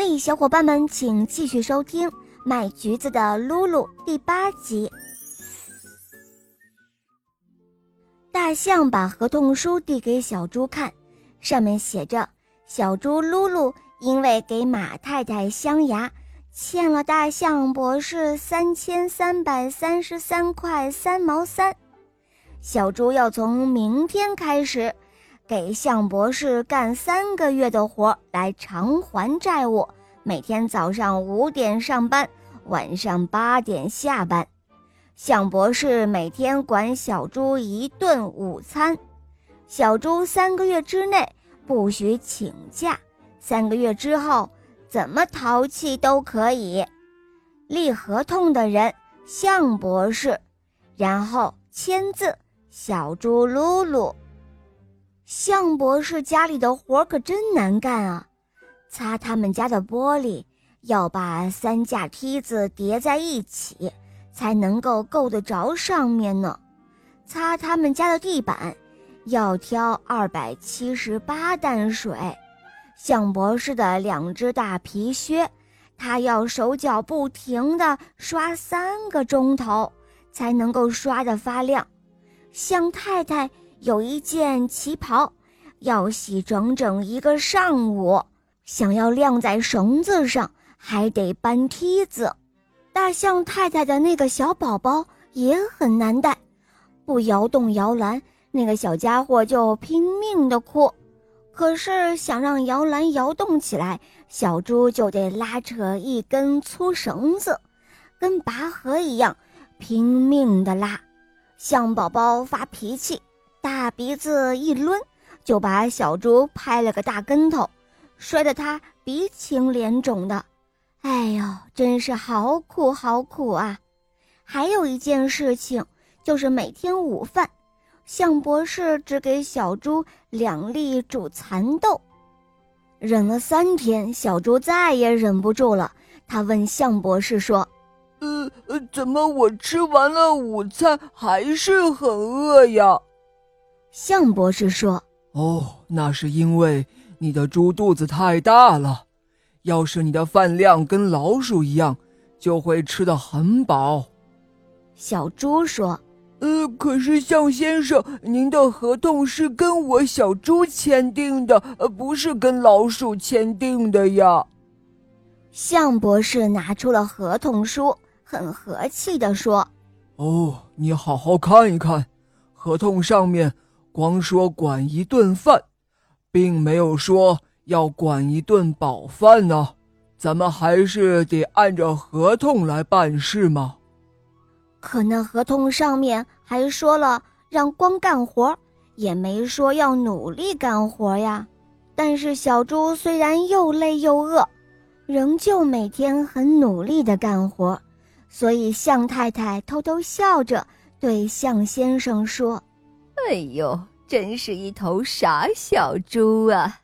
嘿，小伙伴们，请继续收听《卖橘子的露露》第八集。大象把合同书递给小猪看，上面写着：“小猪露露因为给马太太镶牙，欠了大象博士三千三百三十三块三毛三。小猪要从明天开始。”给向博士干三个月的活来偿还债务，每天早上五点上班，晚上八点下班。向博士每天管小猪一顿午餐，小猪三个月之内不许请假，三个月之后怎么淘气都可以。立合同的人向博士，然后签字小猪噜噜。向博士家里的活可真难干啊！擦他们家的玻璃，要把三架梯子叠在一起，才能够够得着上面呢。擦他们家的地板，要挑二百七十八担水。向博士的两只大皮靴，他要手脚不停地刷三个钟头，才能够刷得发亮。向太太。有一件旗袍，要洗整整一个上午，想要晾在绳子上，还得搬梯子。大象太太的那个小宝宝也很难带，不摇动摇篮，那个小家伙就拼命的哭。可是想让摇篮摇动起来，小猪就得拉扯一根粗绳子，跟拔河一样，拼命的拉。象宝宝发脾气。大鼻子一抡，就把小猪拍了个大跟头，摔得他鼻青脸肿的。哎呦，真是好苦好苦啊！还有一件事情，就是每天午饭，向博士只给小猪两粒煮蚕豆。忍了三天，小猪再也忍不住了，他问向博士说：“呃呃，怎么我吃完了午餐还是很饿呀？”向博士说：“哦，那是因为你的猪肚子太大了。要是你的饭量跟老鼠一样，就会吃得很饱。”小猪说：“呃，可是向先生，您的合同是跟我小猪签订的，呃，不是跟老鼠签订的呀。”向博士拿出了合同书，很和气地说：“哦，你好好看一看，合同上面。”光说管一顿饭，并没有说要管一顿饱饭呢。咱们还是得按照合同来办事嘛。可那合同上面还说了让光干活，也没说要努力干活呀。但是小猪虽然又累又饿，仍旧每天很努力的干活。所以向太太偷偷笑着对向先生说。哎呦，真是一头傻小猪啊！